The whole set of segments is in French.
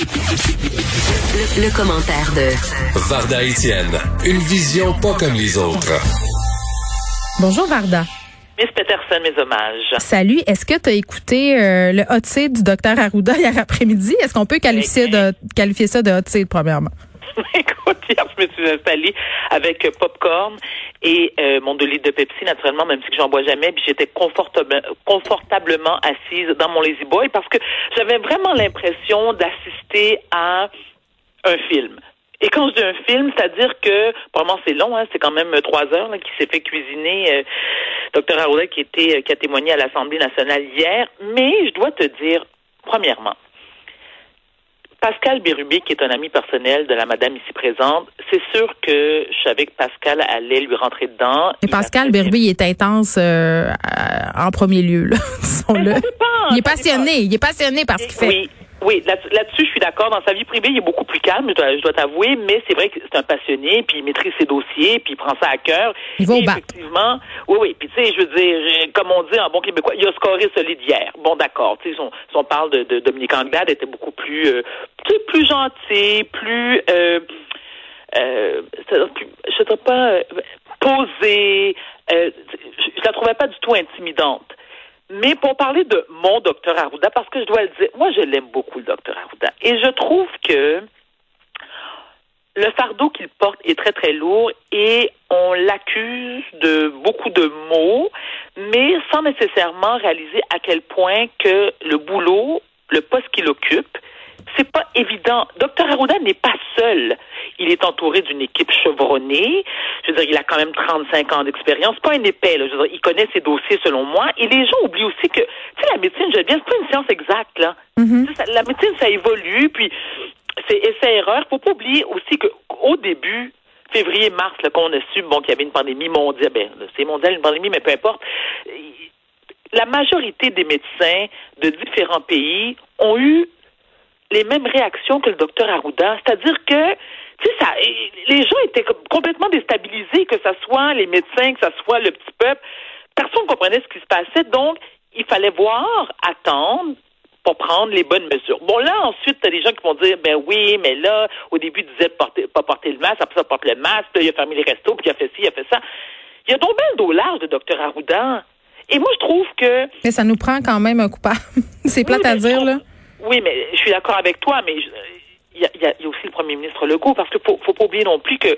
Le, le commentaire de Varda Etienne, une vision pas comme les autres. Bonjour Varda. Miss Peterson, mes hommages. Salut. Est-ce que tu as écouté euh, le hot seat du docteur Arruda hier après-midi? Est-ce qu'on peut qualifier, de, qualifier ça de hot seat, premièrement? Écoute, hier, je me suis installée avec euh, popcorn et euh, mon 2 litres de Pepsi, naturellement, même si j'en bois jamais, puis j'étais confortable, confortablement assise dans mon Lazy Boy parce que j'avais vraiment l'impression d'assister à un film. Et quand je dis un film, c'est-à-dire que, probablement c'est long, hein, c'est quand même trois heures qui s'est fait cuisiner euh, Dr qui était euh, qui a témoigné à l'Assemblée nationale hier. Mais je dois te dire, premièrement, Pascal Bérubé, qui est un ami personnel de la madame ici présente, c'est sûr que je savais que Pascal allait lui rentrer dedans. Et Pascal Bérubé, il est intense euh, en premier lieu, là, disons-le. Il est passionné, il est passionné par ce qu'il fait. Oui. Oui, là-dessus, je suis d'accord. Dans sa vie privée, il est beaucoup plus calme, je dois, je dois t'avouer, mais c'est vrai que c'est un passionné, puis il maîtrise ses dossiers, puis il prend ça à cœur. Il va au. Effectivement, oui, oui. Puis tu sais, je veux dire, comme on dit en bon québécois, il a scoré solide hier. Bon, d'accord. Tu sais, si, si on, parle de, de Dominique Anglade, était beaucoup plus, euh, plus gentil, plus, euh, euh, je sais pas, euh, posé. Euh, je la trouvais pas du tout intimidante. Mais pour parler de mon docteur Arruda, parce que je dois le dire, moi je l'aime beaucoup le docteur Arruda. Et je trouve que le fardeau qu'il porte est très très lourd et on l'accuse de beaucoup de mots, mais sans nécessairement réaliser à quel point que le boulot, le poste qu'il occupe, c'est pas évident. Docteur Arruda n'est pas seul. Il est entouré d'une équipe chevronnée. Je veux dire, il a quand même 35 ans d'expérience. Pas un épais, là. Je veux dire, il connaît ses dossiers selon moi. Et les gens oublient aussi que, tu sais, la médecine, je bien, c'est pas une science exacte, là. Mm-hmm. La médecine, ça évolue, puis c'est essai-erreur. Faut pas oublier aussi qu'au début, février-mars, là, qu'on a su, bon, qu'il y avait une pandémie mondiale, ben, c'est mondial, une pandémie, mais peu importe. La majorité des médecins de différents pays ont eu les mêmes réactions que le docteur Arruda. C'est-à-dire que, tu sais, ça, les gens étaient complètement déstabilisés, que ce soit les médecins, que ce soit le petit peuple. Personne ne comprenait ce qui se passait. Donc, il fallait voir, attendre, pour prendre les bonnes mesures. Bon, là, ensuite, tu as des gens qui vont dire, ben oui, mais là, au début, il disait porter, pas porter le masque, après ça, porte le masque, là, il a fermé les restos, puis il a fait ci, il a fait ça. Il y a bien le dos large de docteur Arruda. Et moi, je trouve que... Mais ça nous prend quand même un coupable. C'est plate à dire, là. Oui, mais je suis d'accord avec toi, mais il y, a, y, a, aussi le premier ministre Legault, parce qu'il faut, faut pas oublier non plus que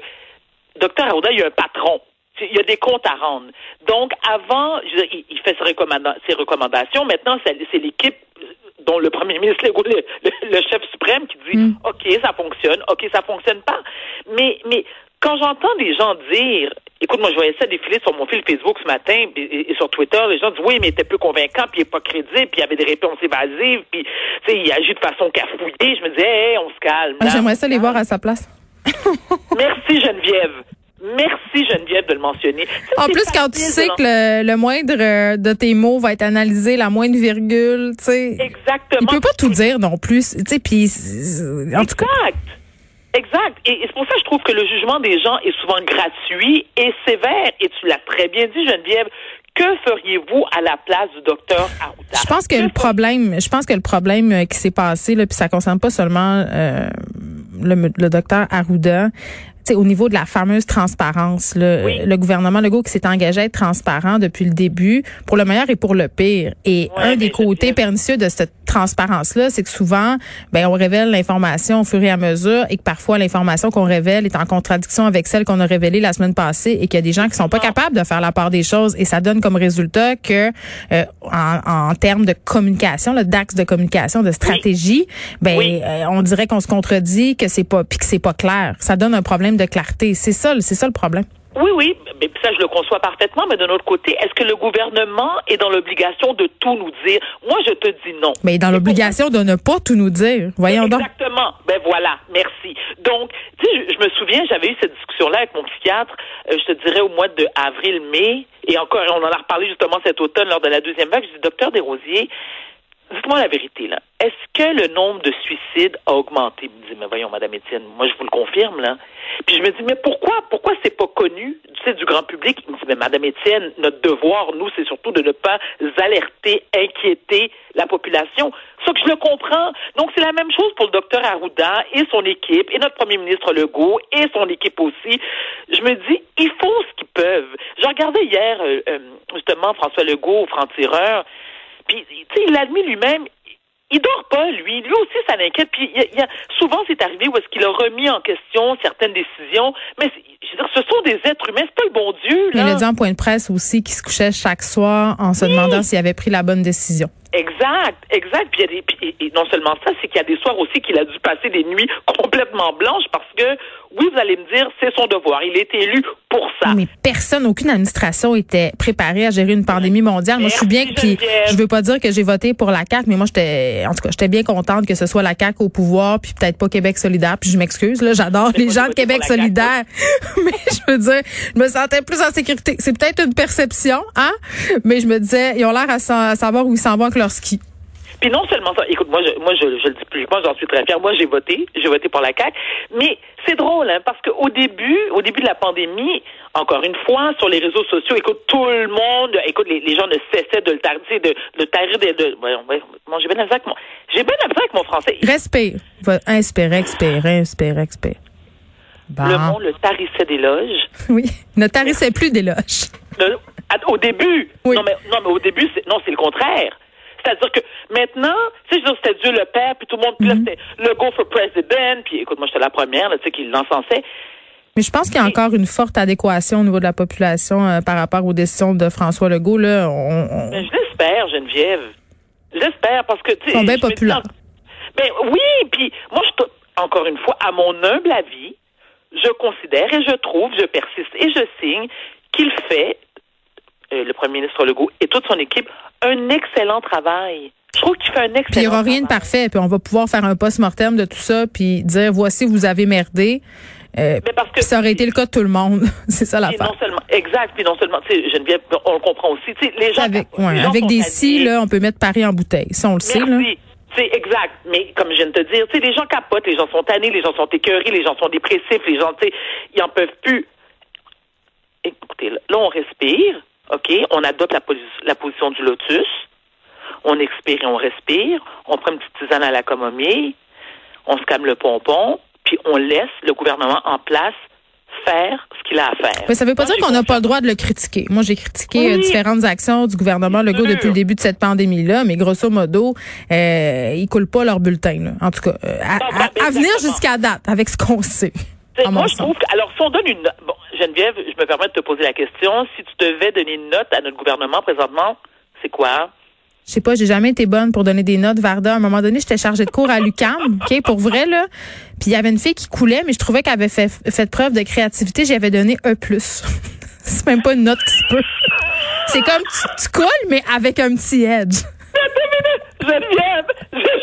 Dr Arruda, il y a un patron. Il y a des comptes à rendre. Donc, avant, je veux dire, il, fait ses, recommanda ses recommandations. Maintenant, c'est l'équipe dont le premier ministre Legault, le, le, le, chef suprême, qui dit mm. OK, ça fonctionne, OK, ça fonctionne pas. Mais, mais quand j'entends des gens dire Écoute, moi, je voyais ça défiler sur mon fil Facebook ce matin et, et sur Twitter. Les gens disent oui, mais il était peu convaincant, puis il n'est pas crédible, puis il y avait des réponses évasives, puis tu sais, il agit de façon cafouillée. Je me disais, hey, on se calme. Ah, J'aimerais ça les voir à sa place. Merci Geneviève. Merci Geneviève de le mentionner. Ça, en plus, quand tu sais que le, le, moindre de tes mots va être analysé, la moindre virgule, tu sais. Exactement. Il peut pas tout dire non plus, tu sais. Puis en tout cas. Exact. Et, et c'est pour ça que je trouve que le jugement des gens est souvent gratuit et sévère. Et tu l'as très bien dit, Geneviève. Que feriez-vous à la place du docteur Arruda? Je pense que, que le problème, je pense que le problème euh, qui s'est passé, là, puis ça concerne pas seulement euh, le, le docteur Arruda, T'sais, au niveau de la fameuse transparence, oui. le gouvernement Legault qui s'est engagé à être transparent depuis le début, pour le meilleur et pour le pire. Et ouais, un des côtés pernicieux de cette transparence-là, c'est que souvent, ben, on révèle l'information au fur et à mesure et que parfois l'information qu'on révèle est en contradiction avec celle qu'on a révélée la semaine passée et qu'il y a des gens qui sont pas capables de faire la part des choses et ça donne comme résultat que euh, en, en, termes de communication, le d'axe de communication, de stratégie, oui. ben oui. euh, on dirait qu'on se contredit, que c'est pas puis que c'est pas clair. Ça donne un problème de clarté. C'est ça, c'est ça le problème. Oui, oui, mais ça je le conçois parfaitement, mais de notre côté, est-ce que le gouvernement est dans l'obligation de tout nous dire? Moi, je te dis non. Mais dans l'obligation de ne pas tout nous dire. Voyons Exactement. donc. Exactement. Ben voilà, merci. Donc, tu sais, je, je, me souviens, j'avais eu cette discussion-là avec mon psychiatre, euh, je te dirais au mois de avril-mai, et encore, on en a reparlé justement cet automne lors de la deuxième vague. Je dis, docteur Desrosiers, dites-moi la vérité, là. Est-ce que le nombre de suicides a augmenté? Il me dit, mais voyons, Madame Étienne, moi, je vous le confirme, là. Puis je me dis, mais pourquoi, pourquoi c'est pas connu, du grand public? Il me dit, mais Madame Étienne, notre devoir, nous, c'est surtout de ne pas alerter, inquiéter la population. Sauf que je le comprends. Donc, c'est la même chose pour le docteur Arruda et son équipe, et notre premier ministre Legault et son équipe aussi. Je me dis, ils font ce qu'ils peuvent. Je regardais hier, euh, euh, justement, François Legault, franc-tireur, puis, tu sais, il admis lui-même, il dort pas, lui. Lui aussi, ça l'inquiète. Puis, il y a, souvent, c'est arrivé où est-ce qu'il a remis en question certaines décisions. Mais, je veux dire, ce sont des êtres humains. C'est pas le bon Dieu, là. Il a dit en point de presse aussi qu'il se couchait chaque soir en se demandant s'il avait pris la bonne décision. Exact, exact. Puis, il y a des, et non seulement ça, c'est qu'il y a des soirs aussi qu'il a dû passer des nuits complètement blanches parce que, oui, vous allez me dire, c'est son devoir. Il est élu pour ça. Mais personne, aucune administration était préparée à gérer une pandémie mondiale. moi, je suis bien, puis je veux pas dire que j'ai voté pour la CAQ, mais moi, j'étais, en tout cas, j'étais bien contente que ce soit la CAQ au pouvoir, puis peut-être pas Québec solidaire. Puis je m'excuse, là, j'adore les gens de Québec solidaire, mais je veux dire, je me sentais plus en sécurité. C'est peut-être une perception, hein, mais je me disais, ils ont l'air à, savoir où ils s'en vont avec leur ski. Puis non seulement ça, écoute, moi, je, moi, je, je le dis publiquement, j'en suis très fière. Moi, j'ai voté, j'ai voté pour la CAQ. Mais c'est drôle, hein, parce qu'au début, au début de la pandémie, encore une fois, sur les réseaux sociaux, écoute, tout le monde, écoute, les, les gens ne cessaient de le tarder, de, de tarir, de, de bon, j'ai bien avec mon, j'ai bien avec mon français. Respire. Inspire, expire, inspire, expire. Le monde le tarissait d'éloges. Oui, ne tarissait plus d'éloges. Au début. Oui. Non, mais, non, mais au début, c'est, non, c'est le contraire. C'est-à-dire que maintenant, tu sais, c'était Dieu le Père, puis tout le monde, puis là, mhm. c'était le Go for President, puis écoute, moi, j'étais la première, tu sais, qui l'encensait. Mais je pense qu'il y a encore une forte adéquation au niveau de la population euh, par rapport aux décisions de François Legault. Là, on, je l'espère, Geneviève. J'espère, parce que, tu sais... Ils sont bien populaires. Ben oui, puis moi, je, encore une fois, à mon humble avis, je considère et je trouve, je persiste et je signe qu'il fait, euh, le premier ministre Legault et toute son équipe, un excellent travail. Je trouve qu'il fait un excellent Puis il n'y aura rien de parfait, puis on va pouvoir faire un post-mortem de tout ça, puis dire voici, vous avez merdé. Euh, mais parce que ça aurait été le cas de tout le monde. c'est ça l'affaire. Non seulement, exact. Puis non seulement, tu sais, Geneviève, on le comprend aussi. Tu sais, les gens, avec, avec des si, là, on peut mettre Paris en bouteille. Ça, on le sait, là. C'est exact. Mais comme je viens de te dire, tu sais, les gens capotent, les gens sont tannés, les gens sont écœurés, les gens sont dépressifs, les gens, tu sais, ils en peuvent plus. Écoutez, là, on respire, OK? On adopte la, la position du lotus on expire et on respire, on prend une petite tisane à la camomille, on se calme le pompon, puis on laisse le gouvernement en place faire ce qu'il a à faire. Mais ça veut pas dire qu'on n'a pas le droit de le critiquer. Moi, j'ai critiqué euh, différentes actions du gouvernement Legault depuis le début de cette pandémie-là, mais grosso modo, euh, ils coulent pas leur bulletin. En tout cas, euh, à, venir jusqu'à date, avec ce qu'on sait. Moi, je trouve que, alors, si on donne une bon, Geneviève, je me permets de te poser la question, si tu devais donner une note à notre gouvernement présentement, c'est quoi? je sais pas, j'ai jamais été bonne pour donner des notes. Varda, à un moment donné, j'étais chargée de cours à l'UCAM, OK, pour vrai, là. Puis il y avait une fille qui coulait, mais je trouvais qu'elle avait fait, fait preuve de créativité. J'y avais donné E+. C'est même pas une note qui se peut. C'est comme tu, tu coules, mais avec un petit edge. Geneviève, j'ai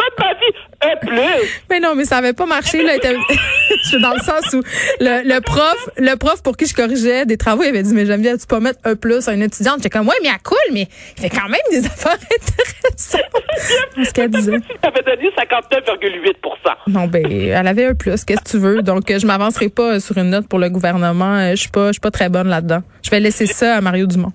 jamais entendu ça de ma vie. Un plus. Mais non, mais ça avait pas marché. Là, je suis dans le sens où le, le, prof, le prof pour qui je corrigeais des travaux, il avait dit, mais Geneviève, tu peux pas mettre un plus à une étudiante. J'étais comme, ouais, mais elle cool, mais il fait quand même des affaires intéressantes. ce qu'elle disait. Tu avais donné 59,8 Non, ben, elle avait un plus. Qu'est-ce que tu veux? Donc, je m'avancerai pas sur une note pour le gouvernement. Je suis pas, je suis pas très bonne là-dedans. Je vais laisser ça à Mario Dumont.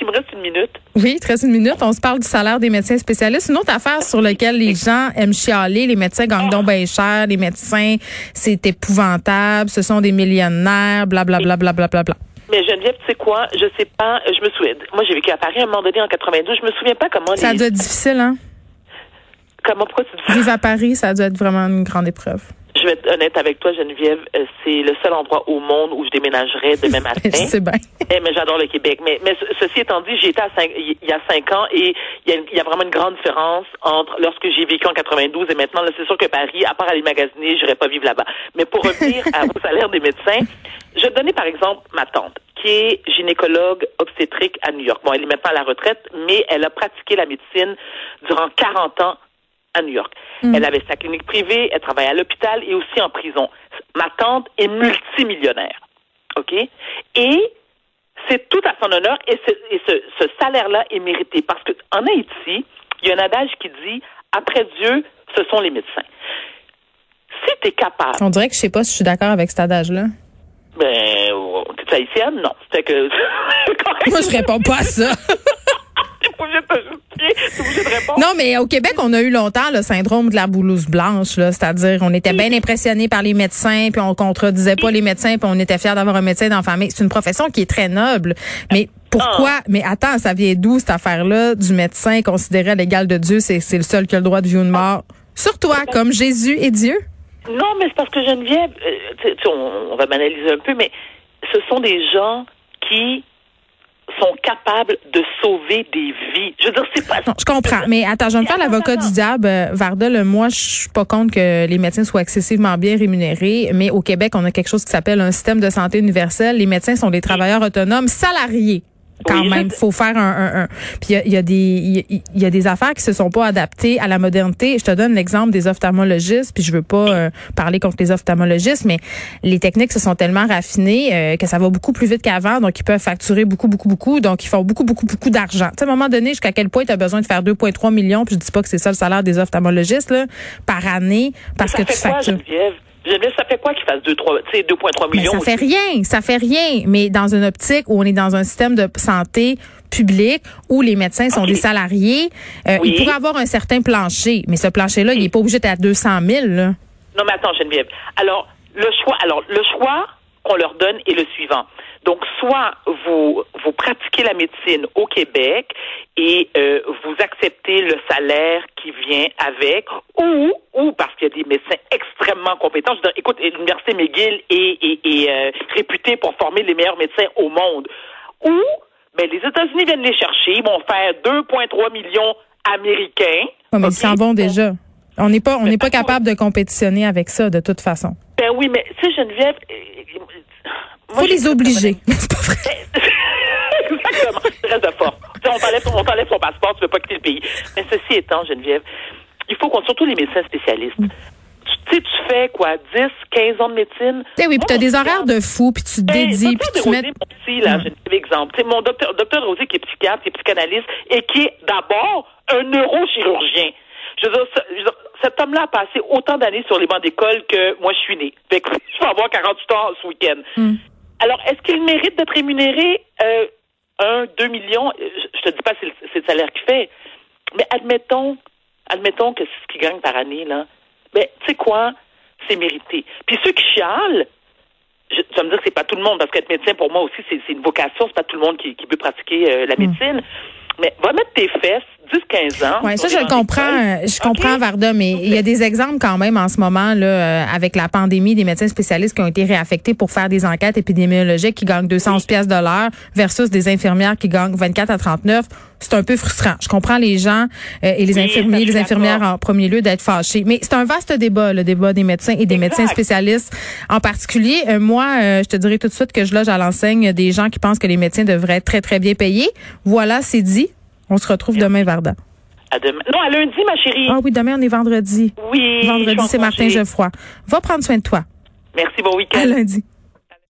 Il me reste une minute. Oui, il reste une minute. On se parle du salaire des médecins spécialistes. Une autre affaire sur laquelle les gens aiment chialer. Les médecins gagnent donc bien cher. Les médecins, c'est épouvantable. Ce sont des millionnaires, blablabla. Bla, bla, bla, bla, Mais Geneviève, tu sais quoi? Je sais pas. Je me souviens. Moi, j'ai vécu à Paris à un moment donné en 92. Je me souviens pas comment. Ça a dû être difficile, hein? Comment, pourquoi tu dis Vivre à Paris, ça a dû être vraiment une grande épreuve je vais être honnête avec toi, Geneviève, euh, c'est le seul endroit au monde où je déménagerais demain matin. c'est bien. Eh, mais j'adore le Québec. Mais, mais ceci étant dit, été à cinq, il y a cinq ans et il y, a, il y a vraiment une grande différence entre lorsque j'ai vécu en 92 et maintenant. C'est sûr que Paris, à part aller magasiner, j'irais pas vivre là-bas. Mais pour revenir à, au salaire des médecins, je vais donner par exemple ma tante, qui est gynécologue obstétrique à New York. Bon, elle est maintenant à la retraite, mais elle a pratiqué la médecine durant 40 ans à New York. Mm. Elle avait sa clinique privée, elle travaillait à l'hôpital et aussi en prison. Ma tante est multimillionnaire. OK? Et c'est tout à son honneur et ce, ce, salaire-là est mérité parce que en Haïti, Il y a un adage qui dit après Dieu, ce sont les médecins. Si tu es capable. On dirait que je sais pas si je suis d'accord avec cet adage-là. Ben, oh, t'es haïtienne? Non. C'était que. Moi, je réponds pas à ça. Non, mais au Québec, on a eu longtemps le syndrome de la boulouse blanche, là, c'est-à-dire on était bien impressionnés par les médecins, puis on contredisait pas les médecins, puis on était fiers d'avoir un médecin dans la famille. C'est une profession qui est très noble, mais pourquoi? Ah. Mais attends, ça vient d'où cette affaire-là du médecin considéré à l'égal de Dieu, c'est le seul qui a le droit de vivre une mort? Sur toi, comme Jésus et Dieu? Non, mais c'est parce que Geneviève, euh, on, on va m'analyser un peu, mais ce sont des gens qui sont capables de sauver des vies. Je veux dire, c'est pas. Non, je comprends. Mais attends, je vais me faire l'avocat du diable. Varda, moi, je suis pas contre que les médecins soient excessivement bien rémunérés, mais au Québec, on a quelque chose qui s'appelle un système de santé universel. Les médecins sont des travailleurs autonomes salariés quand même. Il faut faire un, un, puis il y, a, des il y, a des affaires qui se sont pas adaptées à la modernité. Je te donne l'exemple des ophtalmologistes, puis je veux pas euh, parler contre les ophtalmologistes, mais les techniques se sont tellement raffinées euh, que ça va beaucoup plus vite qu'avant, donc ils peuvent facturer beaucoup beaucoup beaucoup, donc ils font beaucoup beaucoup beaucoup d'argent. Tu sais, à un moment donné, jusqu'à quel point tu as besoin de faire 2.3 millions, puis je dis pas que c'est ça le salaire des ophtalmologistes là, par année parce que tu factures. Ça fait quoi qu'il fasse 2,3 millions? ça fait rien, ça fait rien. Mais dans une optique où on est dans un système de santé public où les médecins sont des salariés, euh, il pourrait avoir un certain plancher. Mais ce plancher-là, il n'est pas obligé d'être à 200 000. Là. Non, mais attends, Geneviève. Alors, le choix, alors, le choix qu'on leur donne est le suivant. Donc, soit vous, vous pratiquez la médecine au Québec et euh, vous acceptez le salaire qui vient avec, ou, ou parce qu'il y a des médecins extrêmement compétents. Je écoute, l'Université McGill est, est, est euh, réputée pour former les meilleurs médecins au monde. Ou, ben, les États-Unis viennent les chercher, ils vont faire 2,3 millions américains. mais ils s'en vont déjà. On n'est pas, on n'est pas capable de compétitionner avec ça de toute façon. Ben oui, mais tu sais, Geneviève, faut les obliger. c'est pas vrai. Exactement. Reste de fort. on t'enlève, on t'enlève son passeport, tu veux pas quitter le pays. Mais ceci étant, Geneviève, il faut qu'on, surtout les médecins spécialistes. Mm. Tu sais, tu fais quoi, 10, 15 ans de médecine? Eh oui, puis tu as des horaires de fou, puis tu te ben, dédies, puis tu mets... Aussi, là, mm. un exemple. mon docteur, docteur Rosé, qui est psychiatre, qui est psychanalyste, et qui est d'abord un neurochirurgien. Je veux dire, cet homme-là a passé autant d'années sur les bancs d'école que moi, je suis née. Fait que je vais avoir 48 ans ce week-end. Mm. Alors, est-ce qu'il mérite d'être rémunéré euh, un, deux millions? Je te dis pas c'est le, salaire qu'il fait, mais admettons, admettons que c'est ce qu'il gagne par année, là. Mais tu sais quoi? C'est mérité. Puis ceux qui chialent, je, tu vas me dire que c'est pas tout le monde, parce qu'être médecin, pour moi aussi, c'est une vocation, c'est pas tout le monde qui, peut pratiquer euh, la hmm. médecine. Mais va mettre tes fesses 10-15 ans. Oui, ça, je comprends. Je comprends, Varda, mais il y a des exemples quand même en ce moment, là, euh, avec la pandémie, des médecins spécialistes qui ont été réaffectés pour faire des enquêtes épidémiologiques qui gagnent 211 pièces de l'heure versus des infirmières qui gagnent 24 à 39. C'est un peu frustrant. Je comprends les gens euh, et les infirmiers, les infirmières en premier lieu d'être fâchés. Mais c'est un vaste débat, le débat des médecins et des médecins spécialistes en particulier. Euh, moi, je te dirais tout de suite que je loge à l'enseigne des gens qui pensent que les médecins devraient être très, très bien payés. Voilà, c'est dit. On se retrouve demain, Varda. À demain. Non, à lundi, ma chérie. Ah oui, demain, on est vendredi. Oui. Vendredi, c'est Martin Geoffroy. Va prendre soin de toi. Merci, bon week-end. À lundi.